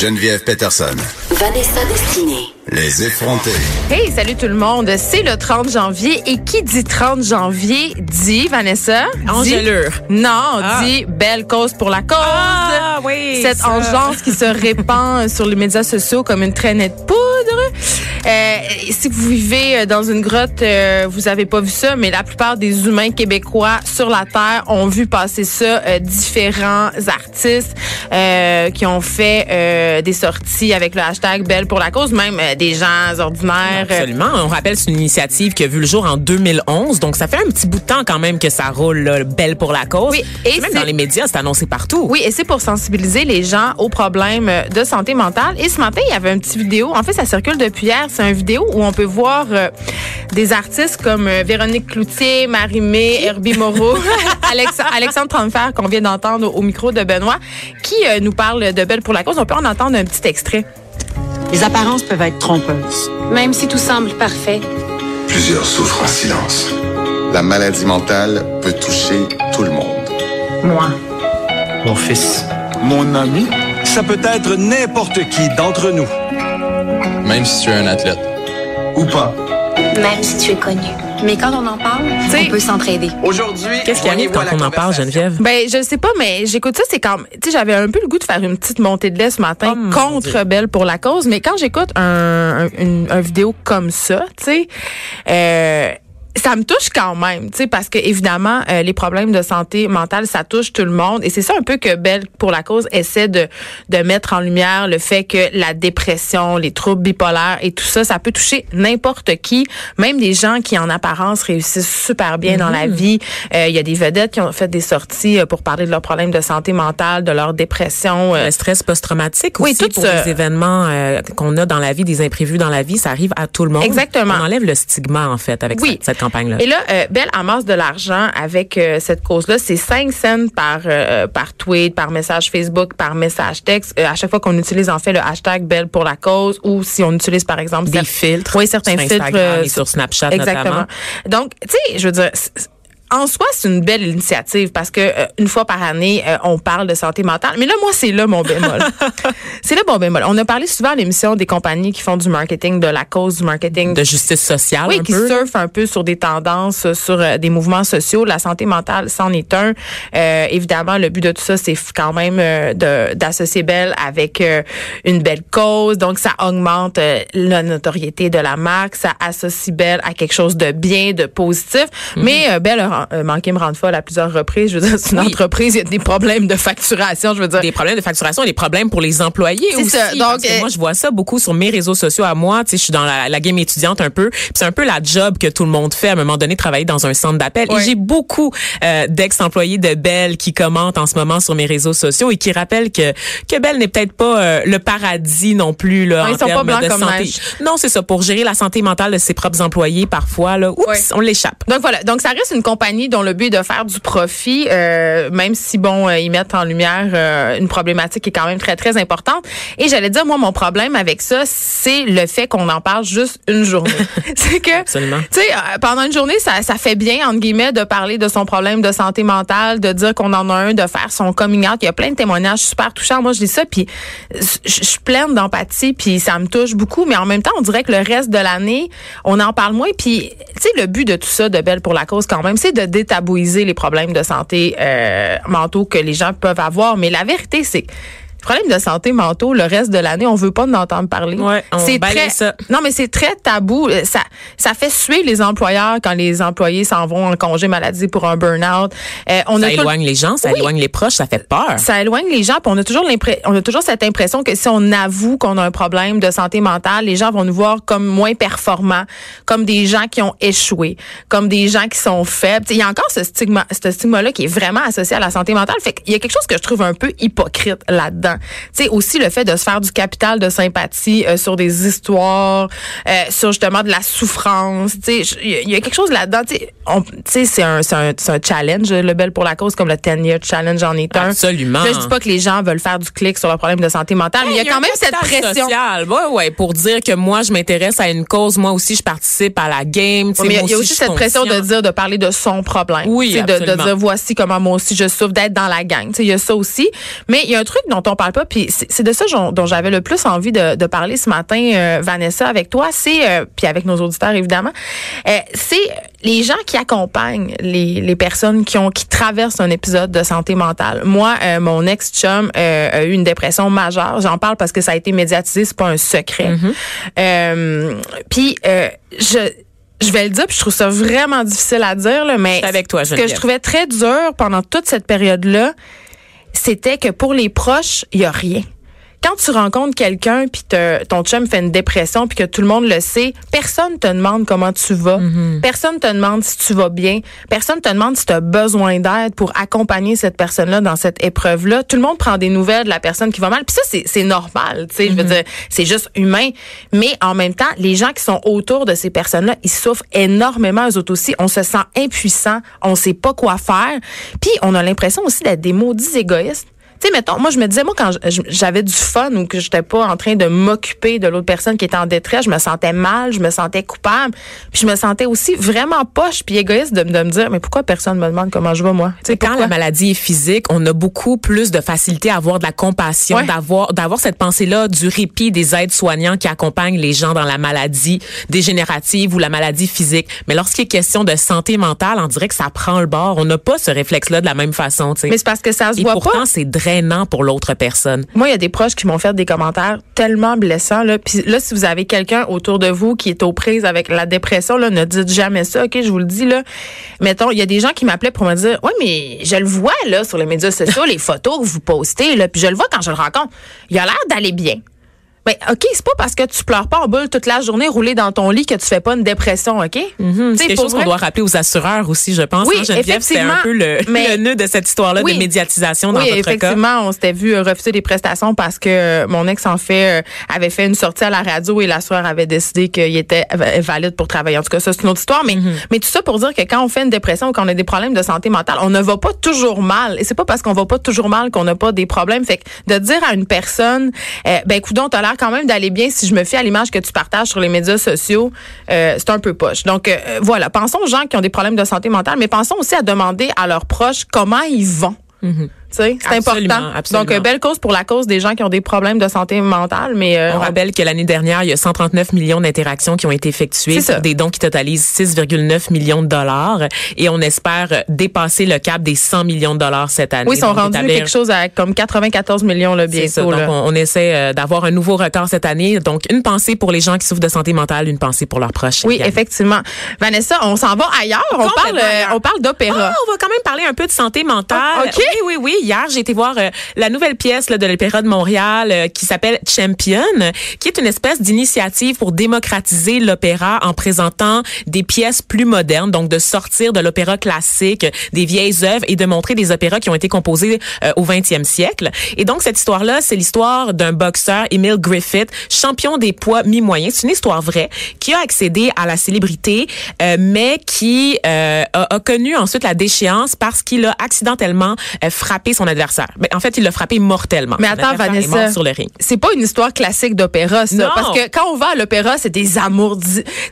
Geneviève Peterson. Vanessa Destinée. Les effrontés. Hey, salut tout le monde. C'est le 30 janvier et qui dit 30 janvier dit, Vanessa? Engelure. Dit, non, dit belle cause pour la cause. Ah, oui, Cette ça. engeance qui se répand sur les médias sociaux comme une traînée de poudre. Euh, si vous vivez dans une grotte, euh, vous avez pas vu ça, mais la plupart des humains québécois sur la Terre ont vu passer ça. Euh, différents artistes euh, qui ont fait euh, des sorties avec le hashtag Belle pour la cause, même euh, des gens ordinaires. euh, Absolument. On rappelle, c'est une initiative qui a vu le jour en 2011. Donc, ça fait un petit bout de temps quand même que ça roule, là, belle pour la cause. Oui, et même dans les médias, c'est annoncé partout. Oui, et c'est pour sensibiliser les gens aux problèmes de santé mentale. Et ce matin, il y avait une petite vidéo. En fait, ça circule depuis hier. C'est une vidéo où on peut voir euh, des artistes comme euh, Véronique Cloutier, Marie-Mé, Herbie Moreau, Alex- Alexandre Tranfer, qu'on vient d'entendre au micro de Benoît, qui euh, nous parle de Belle pour la cause. On peut en entendre un petit extrait. Les apparences peuvent être trompeuses. Même si tout semble parfait, Plusieurs souffrent en silence. La maladie mentale peut toucher tout le monde. Moi. Mon fils. Mon ami. Ça peut être n'importe qui d'entre nous. Même si tu es un athlète. Ou pas. même si tu es connu. Mais quand on en parle, T'sais- on peut s'entraider. Aujourd'hui, Qu'est-ce qui arrive quand on en parle, Geneviève? Ben, je sais pas, mais j'écoute ça, c'est quand, tu sais, j'avais un peu le goût de faire une petite montée de lait ce matin Oh, contre. Belle pour la cause, mais quand j'écoute un, un, une, un vidéo comme ça, tu sais, euh, ça me touche quand même, tu sais, parce que évidemment, euh, les problèmes de santé mentale, ça touche tout le monde, et c'est ça un peu que Belle pour la cause essaie de de mettre en lumière le fait que la dépression, les troubles bipolaires et tout ça, ça peut toucher n'importe qui, même des gens qui en apparence réussissent super bien dans la vie. Euh, Il y a des vedettes qui ont fait des sorties euh, pour parler de leurs problèmes de santé mentale, de leur dépression. euh, Le stress post-traumatique Oui, aussi tout pour ça. les événements euh, qu'on a dans la vie, des imprévus dans la vie, ça arrive à tout le monde. Exactement. On enlève le stigma, en fait, avec Oui. cette, cette campagne-là. Et là, euh, Belle amasse de l'argent avec euh, cette cause-là. C'est 5 cents par euh, par tweet, par message Facebook, par message texte. Euh, à chaque fois qu'on utilise en fait le hashtag Belle pour la cause ou si on utilise par exemple Des filtres Oui, certains sur filtres. Euh, et sur Snapchat Exactement. notamment. Donc, tu sais, je veux dire. En soi, c'est une belle initiative parce que euh, une fois par année, euh, on parle de santé mentale. Mais là, moi, c'est là mon bémol. c'est là mon bémol. On a parlé souvent à l'émission des compagnies qui font du marketing, de la cause du marketing, De justice sociale, oui, un qui peu. surfent un peu sur des tendances, sur euh, des mouvements sociaux. La santé mentale, c'en est un. Euh, évidemment, le but de tout ça, c'est quand même euh, de- d'associer Belle avec une belle cause. Donc, ça augmente la notoriété de la marque. Ça associe Belle à quelque chose de bien, de positif. Mhm. Mais euh, Belle manqué me rendre folle à plusieurs reprises. Je veux dire, c'est une Oui. entreprise, il y a des problèmes de facturation. Je veux dire, des problèmes de facturation et des problèmes pour les employés aussi. ça. Donc, parce que euh, moi, je vois ça beaucoup sur mes réseaux sociaux à moi. Tu sais, je suis dans la, la game étudiante un peu. C'est un peu la job que tout le monde fait à un moment donné, travailler dans un centre d'appel. Et j'ai beaucoup euh, d'ex-employés de Bell qui commentent en ce moment sur mes réseaux sociaux et qui rappellent que que Bell n'est peut-être pas euh, le paradis non plus là, Ouais, en ils sont pas termes blancs de comme santé. neige. Non, c'est ça. Pour gérer la santé mentale de ses propres employés, parfois là, oups, on l'échappe. Donc voilà, donc ça reste une compagnie dont le but est de faire du profit, euh, même si bon, euh, ils mettent en lumière euh, une problématique qui est quand même très très importante. Et j'allais dire moi mon problème avec ça, c'est le fait qu'on en parle juste une journée. c'est que tu sais, pendant une journée, ça, ça fait bien, entre guillemets, de parler de son problème de santé mentale, de dire qu'on en a un, de faire son coming out. Il y a plein de témoignages super touchants. Moi, je dis ça, puis je je suis pleine d'empathie, puis ça me touche beaucoup. Mais en même temps, on dirait que le reste de l'année, on en parle moins. Puis, tu sais, le but de tout ça, de Belle pour la cause, quand même, c'est de détabouiser les problèmes de santé euh, mentaux que les gens peuvent avoir. Mais la vérité, c'est problèmes de santé mentaux, le reste de l'année, on veut pas en entendre parler. Ouais, c'est très, ça. non, mais c'est très tabou. Euh, Ça, ça fait suer les employeurs quand les employés s'en vont en congé maladie pour un burn-out. Euh, on Ça tout- éloigne les gens, ça Oui. éloigne les proches, ça fait peur. ça éloigne les gens, puis on a toujours l'impression, on a toujours cette impression que si on avoue qu'on a un problème de santé mentale, les gens vont nous voir comme moins performants, comme des gens qui ont échoué, comme des gens qui sont faibles. Il y a encore ce stigma, ce stigma-là qui est vraiment associé à la santé mentale. Fait qu'il y a quelque chose que je trouve un peu hypocrite là-dedans. Tu sais, aussi le fait de se faire du capital de sympathie euh, sur des histoires, euh, sur justement de la souffrance. Tu sais, il y, a quelque chose là-dedans. Tu sais, c'est un, un, un challenge, le Bel pour la cause, comme le 10-year challenge en est un. Absolument. Là, je dis pas que les gens veulent faire du clic sur le problème de santé mentale, mais il y a quand même cette pression. Sociale. Ouais, ouais, pour dire que moi, je m'intéresse à une cause, moi aussi, je participe à la game. mais il y a aussi, cette pression de dire, de parler de son problème. Oui, de, de, dire, voici comment moi aussi je souffre d'être dans la gang. Il y a ça aussi. Mais il y a un truc dont on parle pas, puis c'est de ça dont, j'avais le plus envie de, de parler ce matin, euh, Vanessa, avec toi. C'est, euh, puis avec nos auditeurs évidemment, euh, c'est les gens qui accompagnent les, les personnes qui ont qui traversent un épisode de santé mentale. Moi, mon ex-chum a eu une dépression majeure. J'en parle parce que ça a été médiatisé, c'est pas un secret. Mm-hmm. puis je je vais le dire, puis je trouve ça vraiment difficile à dire, là, mais avec toi, ce que je trouvais très dur pendant toute cette période-là, c'était que pour les proches, il y a rien quand tu rencontres quelqu'un puis ton chum fait une dépression puis que tout le monde le sait, personne te demande comment tu vas. Mm-hmm. Personne te demande si tu vas bien. Personne te demande si tu as besoin d'aide pour accompagner cette personne-là dans cette épreuve-là. Tout le monde prend des nouvelles de la personne qui va mal. Puis ça, c'est normal. Tu sais, je veux mm-hmm. dire, c'est juste humain. Mais en même temps, les gens qui sont autour de ces personnes-là, ils souffrent énormément eux autres aussi. On se sent impuissant. On sait pas quoi faire. Puis on a l'impression aussi d'être des maudits égoïstes tu sais, mettons, moi, je me disais, moi, quand j'avais du fun ou que j'étais pas en train de m'occuper de l'autre personne qui était en détresse, je me sentais mal, je me sentais coupable, puis je me sentais aussi vraiment poche puis égoïste de, me dire, mais pourquoi personne me demande comment je vais, moi? Tu sais, quand la maladie est physique, on a beaucoup plus de facilité à avoir de la compassion, d'avoir, d'avoir cette pensée-là du répit des aides soignants qui accompagnent les gens dans la maladie dégénérative ou la maladie physique. Mais lorsqu'il est question de santé mentale, on dirait que ça prend le bord. On n'a pas ce réflexe-là de la même façon, tu sais. Mais c'est parce que ça se Et voit pourtant, c'est pour l'autre personne. Moi, il y a des proches qui m'ont fait des commentaires tellement blessants. Là. Puis là, si vous avez quelqu'un autour de vous qui est aux prises avec la dépression, là, ne dites jamais ça, OK? Je vous le dis, là. Mettons, il y a des gens qui m'appelaient pour me dire, oui, mais je le vois, là, sur les médias sociaux, les photos que vous postez, là, puis je le vois quand je le rencontre. Il a l'air d'aller bien. Mais ben, OK, c'est pas parce que tu pleures pas en boule toute la journée roulé dans ton lit que tu fais pas une dépression, OK? Mm-hmm. C'est quelque chose qu'on doit rappeler aux assureurs aussi, je pense. Oui, hein, Geneviève, c'est un peu le, le, nœud de cette histoire-là de médiatisation dans oui, votre cas. Oui, effectivement, on s'était vu refuser des prestations parce que euh, mon ex en fait euh, avait fait une sortie à la radio et l'assureur avait décidé qu'il était valide pour travailler. En tout cas, ça c'est une autre histoire, mais mm-hmm. mais tout ça pour dire que quand on fait une dépression ou qu'on a des problèmes de santé mentale, on ne va pas toujours mal et c'est pas parce qu'on va pas toujours mal qu'on n'a pas des problèmes. Fait que de dire à une personne, euh, ben coudon, t'as l'air quand même d'aller bien si je me fie à l'image que tu partages sur les médias sociaux, euh, c'est un peu poche. Donc euh, voilà, pensons aux gens qui ont des problèmes de santé mentale, mais pensons aussi à demander à leurs proches comment ils vont. Mm-hmm. C'est important. Donc, euh, belle cause pour la cause des gens qui ont des problèmes de santé mentale. Mais euh, on rappelle que l'année dernière, il y a 139 millions d'interactions qui ont été effectuées, des dons qui totalisent 6,9 millions de dollars, et on espère dépasser le cap des 100 millions de dollars cette année. Oui, ils sont rendus quelque chose à comme 94 millions le bientôt. Ça. Donc, on, essaie euh, d'avoir un nouveau record cette année. Donc, une pensée pour les gens qui souffrent de santé mentale, une pensée pour leurs proches. Oui, effectivement. Vanessa, on s'en va ailleurs. On parle, on parle d'opéra. Ah, on va quand même parler un peu de santé mentale. Ah, OK. Oui, oui, oui hier, j'ai été voir euh, la nouvelle pièce là, de l'Opéra de Montréal euh, qui s'appelle Champion, qui est une espèce d'initiative pour démocratiser l'opéra en présentant des pièces plus modernes, donc de sortir de l'opéra classique, des vieilles œuvres et de montrer des opéras qui ont été composés euh, au 20e siècle. Et donc cette histoire-là, c'est l'histoire d'un boxeur, Emile Griffith, champion des poids mi-moyens. C'est une histoire vraie qui a accédé à la célébrité, mais qui a, a, connu ensuite la déchéance parce qu'il a accidentellement frappé son adversaire. Mais en fait, il l'a frappé mortellement. Mais attends, Vanessa, sur le ring. C'est pas une histoire classique d'opéra, ça. Non. Parce que quand on va à l'opéra, c'est des amours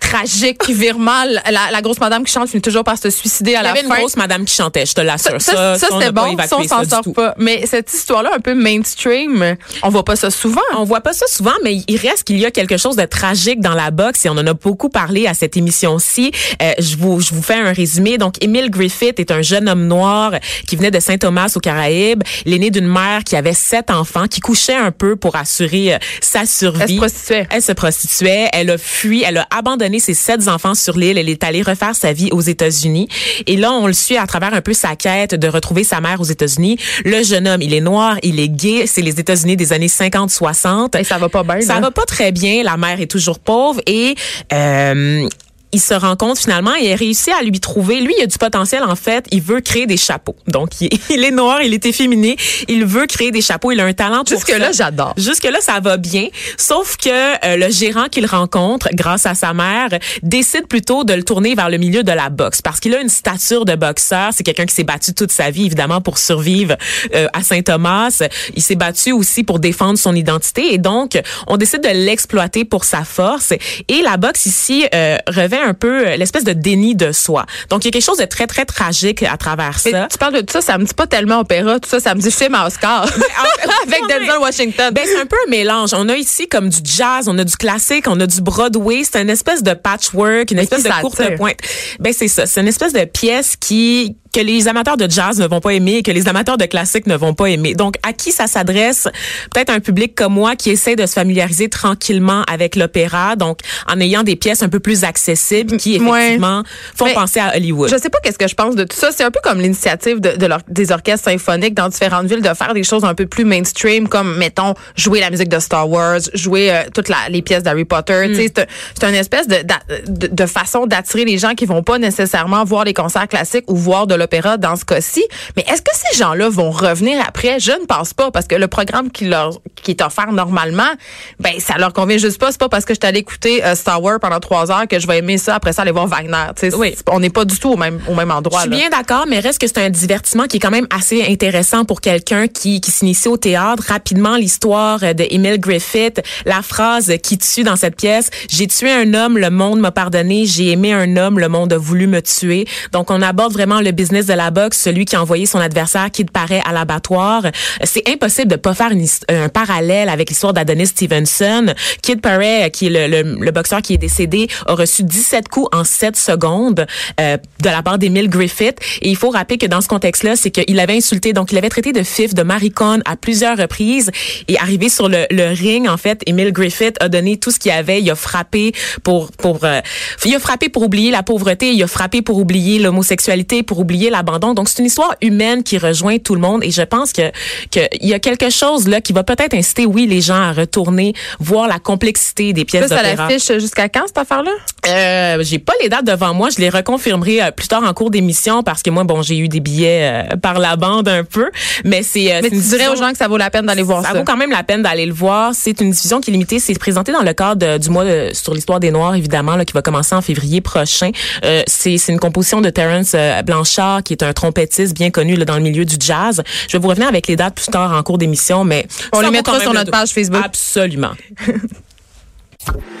tragiques qui virent mal. La, grosse madame qui chante finit toujours par se suicider à la fin. Il y avait une grosse madame qui chantait, je te l'assure. Ça, ça, c'était bon. Ça, on s'en sort pas. Mais cette histoire-là, un peu mainstream, on voit pas ça souvent. On voit pas ça souvent, mais il reste qu'il y a quelque chose de tragique dans la boxe et on en a beaucoup parlé à cette émission-ci. Euh, je vous, je vous fais un résumé. Donc, Emile Griffith est un jeune homme noir qui venait de Saint-Thomas au Caraïbes né d'une mère qui avait sept enfants, qui couchait un peu pour assurer euh, sa survie. Elle se prostituait. Elle se prostituait. Elle a fui. Elle a abandonné ses sept enfants sur l'île. Elle est allée refaire sa vie aux États-Unis. Et là, on le suit à travers un peu sa quête de retrouver sa mère aux États-Unis. Le jeune homme, il est noir, il est gay. C'est les États-Unis des années 50-60. Et ça va pas bien. Ça va pas très bien. La mère est toujours pauvre et euh, il se rend compte finalement et il réussit à lui trouver. Lui, il a du potentiel en fait. Il veut créer des chapeaux. Donc, il, est noir, il est efféminé. Il veut créer des chapeaux. Il a un talent pour Jusque là, j'adore. Jusque là, ça va bien. Sauf que euh, le gérant qu'il rencontre, grâce à sa mère, décide plutôt de le tourner vers le milieu de la boxe parce qu'il a une stature de boxeur. C'est quelqu'un qui s'est battu toute sa vie, évidemment, pour survivre euh, à Saint-Thomas. Il s'est battu aussi pour défendre son identité et donc on décide de l'exploiter pour sa force. Et la boxe ici euh, revêt un peu euh, l'espèce de déni de soi. Donc il y a quelque chose de très très tragique à travers ça. tu parles de tout ça, ça me dit pas tellement opéra, tout ça, ça me dit film à Oscar avec Denzel Washington. Ben c'est un peu un mélange. On a ici comme du jazz, on a du classique, on a du Broadway. C'est une espèce de patchwork, une espèce de courte pointe. Ben c'est ça. C'est une espèce de pièce qui que les amateurs de jazz ne vont pas aimer et que les amateurs de classique ne vont pas aimer. Donc, à qui ça s'adresse? Peut-être un public comme moi qui essaie de se familiariser tranquillement avec l'opéra, donc en ayant des pièces un peu plus accessibles qui, effectivement, font penser à Hollywood. Je sais pas qu'est-ce que je pense de tout ça. C'est un peu comme l'initiative de, de des orchestres symphoniques dans différentes villes de faire des choses un peu plus mainstream, comme, mettons, jouer la musique de Star Wars, jouer euh, toutes la, les pièces d'Harry Potter. Mm. C'est, c'est une espèce de, de, de façon d'attirer les gens qui vont pas nécessairement voir les concerts classiques ou voir de dans ce cas-ci. Mais est-ce que ces gens-là vont revenir après? Je ne pense pas parce que le programme qui leur qui est offert normalement, ben ça leur convient juste pas. C'est pas parce que je suis allée écouter euh, Star Wars pendant trois heures que je vais aimer ça après ça aller voir Wagner. Oui. On n'est pas du tout au même au même endroit. Je suis bien d'accord, mais reste que c'est un divertissement qui est quand même assez intéressant pour quelqu'un qui qui s'initie au théâtre. Rapidement, l'histoire de Emile Griffith, la phrase qui tue dans cette pièce j'ai tué un homme, le monde m'a pardonné. J'ai aimé un homme, le monde a voulu me tuer. Donc on aborde vraiment le business de la boxe, celui qui a envoyé son adversaire qui paraît à l'abattoir. C'est impossible de pas faire un parallèle avec l'histoire d'Adonis Stevenson. Kid Paré, qui est le, boxeur qui est décédé, a reçu 17 coups en 7 secondes euh, de la part d'Emile Griffith. Et il faut rappeler que dans ce contexte-là, c'est qu'il avait insulté, donc il avait traité de fif, de maricon à plusieurs reprises. Et arrivé sur le, ring, en fait, Emile Griffith a donné tout ce qu'il avait. Il a frappé pour pour euh, il a frappé pour oublier la pauvreté, il a frappé pour oublier l'homosexualité, pour oublier l'abandon. Donc c'est une histoire humaine qui rejoint tout le monde et je pense que qu'il y a quelque chose là qui va peut-être inciter oui les gens à retourner voir la complexité des pièces d'opéra. Ça l'affiche jusqu'à quand cette affaire-là? Euh, j'ai pas les dates devant moi, je les reconfirmerai euh, plus tard en cours d'émission parce que moi bon, j'ai eu des billets euh, par la bande un peu, mais c'est euh, Mais tu dirais aux gens que ça vaut la peine d'aller voir ça. Ça vaut quand même la peine d'aller le voir, c'est une diffusion qui est limitée, c'est présenté dans le cadre du mois sur l'histoire des noirs évidemment là qui va commencer en février prochain. c'est c'est une composition de Terence Blanchard qui est un trompettiste bien connu là, dans le milieu du jazz. Je vais vous revenir avec les dates plus tard en cours d'émission, mais on les mettra sur notre page Facebook. Absolument.